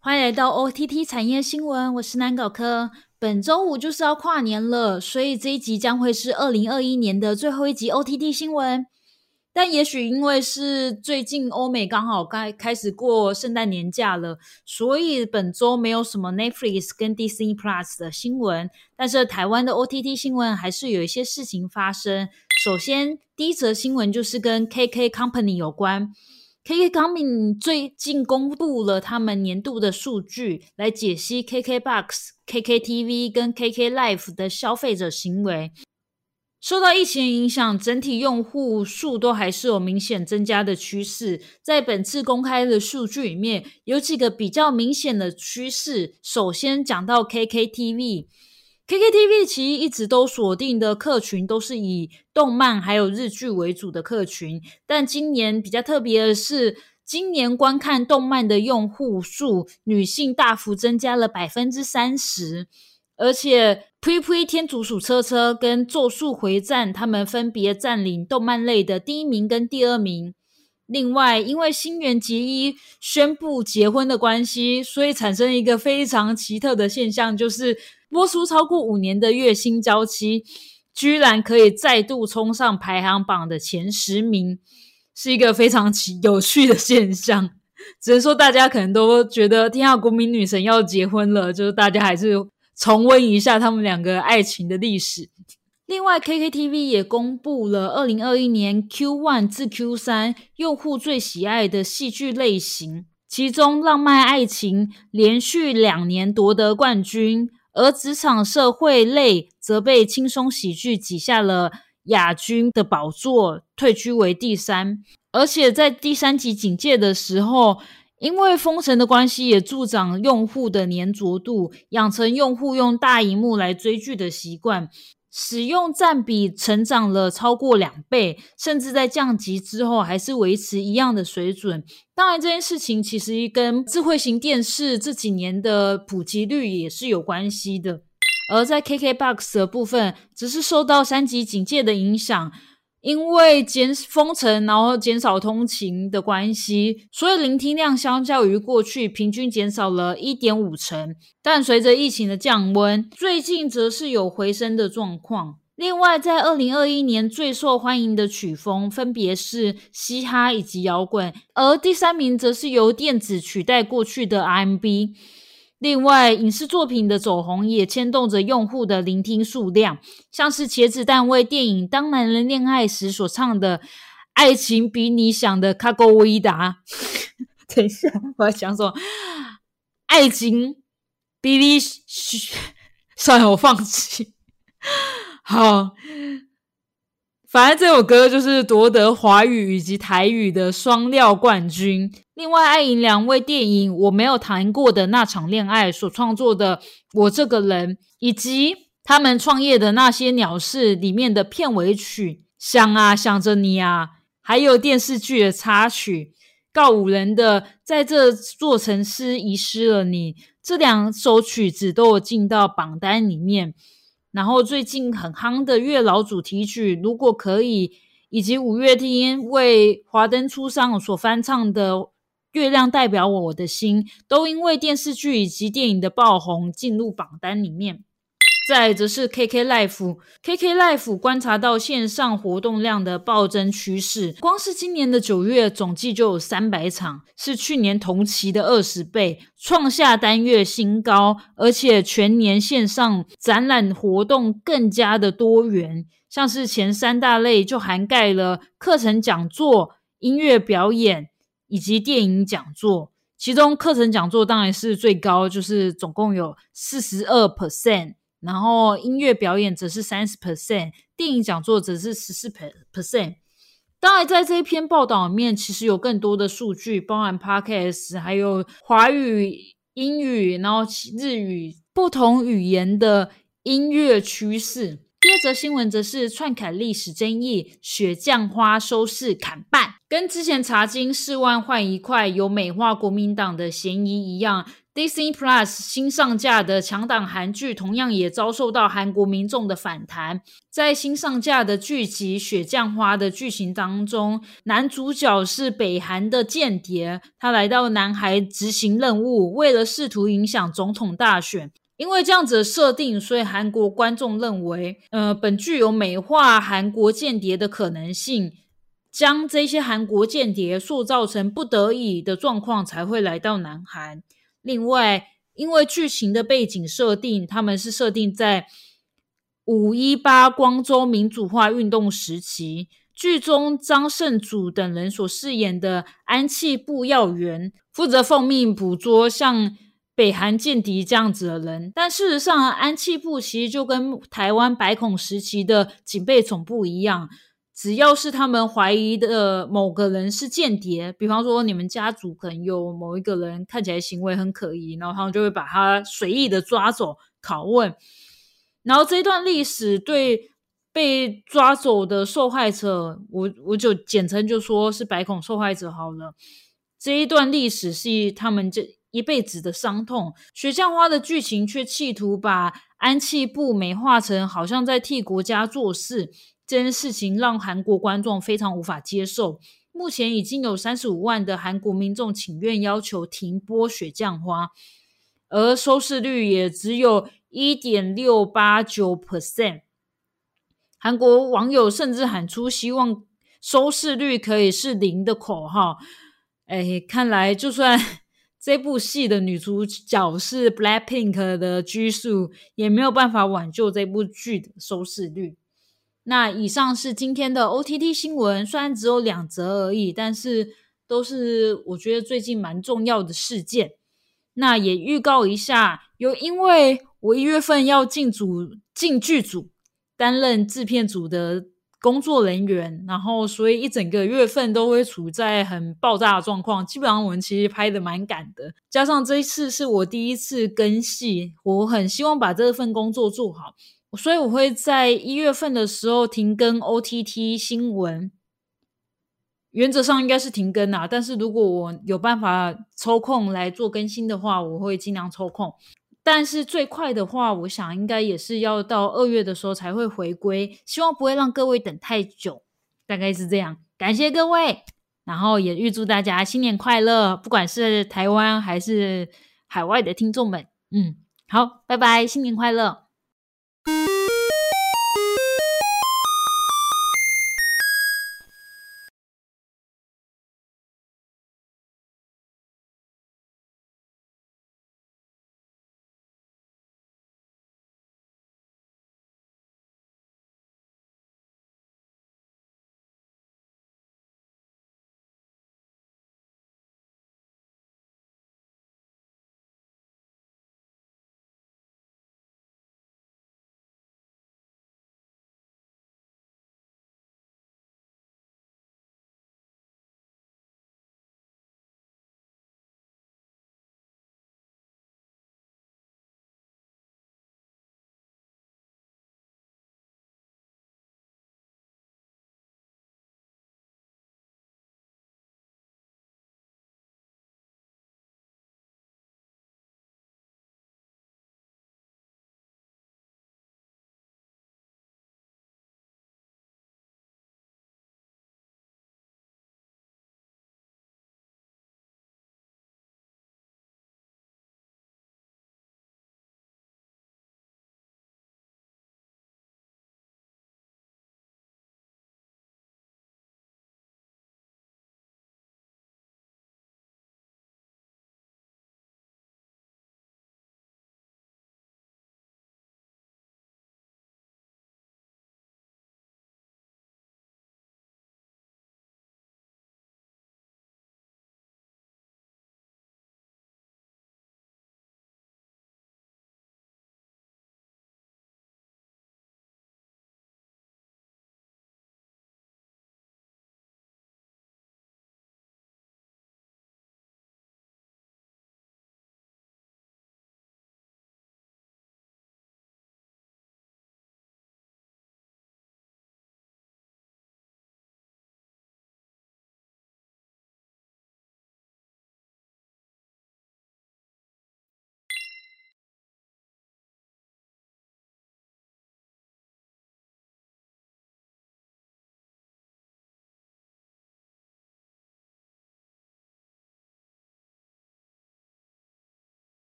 欢迎来到 OTT 产业新闻，我是南搞科。本周五就是要跨年了，所以这一集将会是二零二一年的最后一集 OTT 新闻。但也许因为是最近欧美刚好该开始过圣诞年假了，所以本周没有什么 Netflix 跟 Disney Plus 的新闻。但是台湾的 OTT 新闻还是有一些事情发生。首先，第一则新闻就是跟 KK Company 有关。KKComing 最近公布了他们年度的数据，来解析 KKBox、KKTV 跟 KK Life 的消费者行为。受到疫情影响，整体用户数都还是有明显增加的趋势。在本次公开的数据里面，有几个比较明显的趋势。首先讲到 KK TV K K T V 其一直都锁定的客群都是以动漫还有日剧为主的客群，但今年比较特别的是，今年观看动漫的用户数女性大幅增加了百分之三十。而且，《呸呸天竺鼠车车》跟《咒术回战》他们分别占领动漫类的第一名跟第二名。另外，因为新垣结衣宣布结婚的关系，所以产生一个非常奇特的现象，就是播出超过五年的《月薪娇妻》居然可以再度冲上排行榜的前十名，是一个非常有趣的现象。只能说，大家可能都觉得天下国民女神要结婚了，就是大家还是。重温一下他们两个爱情的历史。另外，KKTV 也公布了二零二一年 Q one 至 Q 三用户最喜爱的戏剧类型，其中浪漫爱情连续两年夺得冠军，而职场社会类则被轻松喜剧挤下了亚军的宝座，退居为第三。而且在第三集警戒的时候。因为封神的关系，也助长用户的粘着度，养成用户用大荧幕来追剧的习惯，使用占比成长了超过两倍，甚至在降级之后还是维持一样的水准。当然，这件事情其实跟智慧型电视这几年的普及率也是有关系的。而在 KKBOX 的部分，只是受到三级警戒的影响。因为减封城，然后减少通勤的关系，所以聆听量相较于过去平均减少了一点五成。但随着疫情的降温，最近则是有回升的状况。另外，在二零二一年最受欢迎的曲风分别是嘻哈以及摇滚，而第三名则是由电子取代过去的 R&B。另外，影视作品的走红也牵动着用户的聆听数量，像是茄子蛋为电影《当男人恋爱时》所唱的“爱情比你想的卡高维达”。等一下，我要讲什么？爱情比你……算了，我放弃。好。反正这首歌就是夺得华语以及台语的双料冠军。另外，爱银两为电影《我没有谈过的那场恋爱》所创作的《我这个人》，以及他们创业的那些鸟事里面的片尾曲《想啊想着你啊》，还有电视剧的插曲告五人的《在这座城市遗失了你》，这两首曲子都有进到榜单里面。然后最近很夯的月老主题曲《如果可以》，以及五月天为华灯初上所翻唱的《月亮代表我的心》，都因为电视剧以及电影的爆红进入榜单里面。再则是 KK Life，KK Life 观察到线上活动量的暴增趋势，光是今年的九月总计就有三百场，是去年同期的二十倍，创下单月新高。而且全年线上展览活动更加的多元，像是前三大类就涵盖了课程讲座、音乐表演以及电影讲座，其中课程讲座当然是最高，就是总共有四十二 percent。然后音乐表演则是三十 percent，电影讲座则是十四 percent。当然，在这一篇报道里面，其实有更多的数据，包含 podcast，还有华语、英语，然后日语不同语言的音乐趋势。第二则新闻则是串砍历史争议，雪降花收视砍半，跟之前查金四万换一块有美化国民党的嫌疑一样。Disney Plus 新上架的强档韩剧，同样也遭受到韩国民众的反弹。在新上架的剧集《雪降花》的剧情当中，男主角是北韩的间谍，他来到南韩执行任务，为了试图影响总统大选。因为这样子的设定，所以韩国观众认为，呃，本剧有美化韩国间谍的可能性，将这些韩国间谍塑造成不得已的状况才会来到南韩。另外，因为剧情的背景设定，他们是设定在五一八光州民主化运动时期。剧中张胜祖等人所饰演的安气部要员，负责奉命捕捉像北韩间谍这样子的人。但事实上，安气部其实就跟台湾白孔时期的警备总部一样。只要是他们怀疑的某个人是间谍，比方说你们家族可能有某一个人看起来行为很可疑，然后他们就会把他随意的抓走拷问。然后这段历史对被抓走的受害者，我我就简称就说是白孔受害者好了。这一段历史是他们这一辈子的伤痛。雪降花的剧情却企图把安气部美化成好像在替国家做事。这件事情让韩国观众非常无法接受。目前已经有三十五万的韩国民众请愿要求停播《雪降花》，而收视率也只有一点六八九 percent。韩国网友甚至喊出希望收视率可以是零的口号。哎，看来就算这部戏的女主角是 Blackpink 的拘束，也没有办法挽救这部剧的收视率。那以上是今天的 OTT 新闻，虽然只有两则而已，但是都是我觉得最近蛮重要的事件。那也预告一下，有因为我一月份要进组进剧组担任制片组的工作人员，然后所以一整个月份都会处在很爆炸的状况。基本上我们其实拍的蛮赶的，加上这一次是我第一次跟戏，我很希望把这份工作做好。所以我会在一月份的时候停更 OTT 新闻，原则上应该是停更啊。但是如果我有办法抽空来做更新的话，我会尽量抽空。但是最快的话，我想应该也是要到二月的时候才会回归，希望不会让各位等太久。大概是这样，感谢各位，然后也预祝大家新年快乐，不管是台湾还是海外的听众们，嗯，好，拜拜，新年快乐。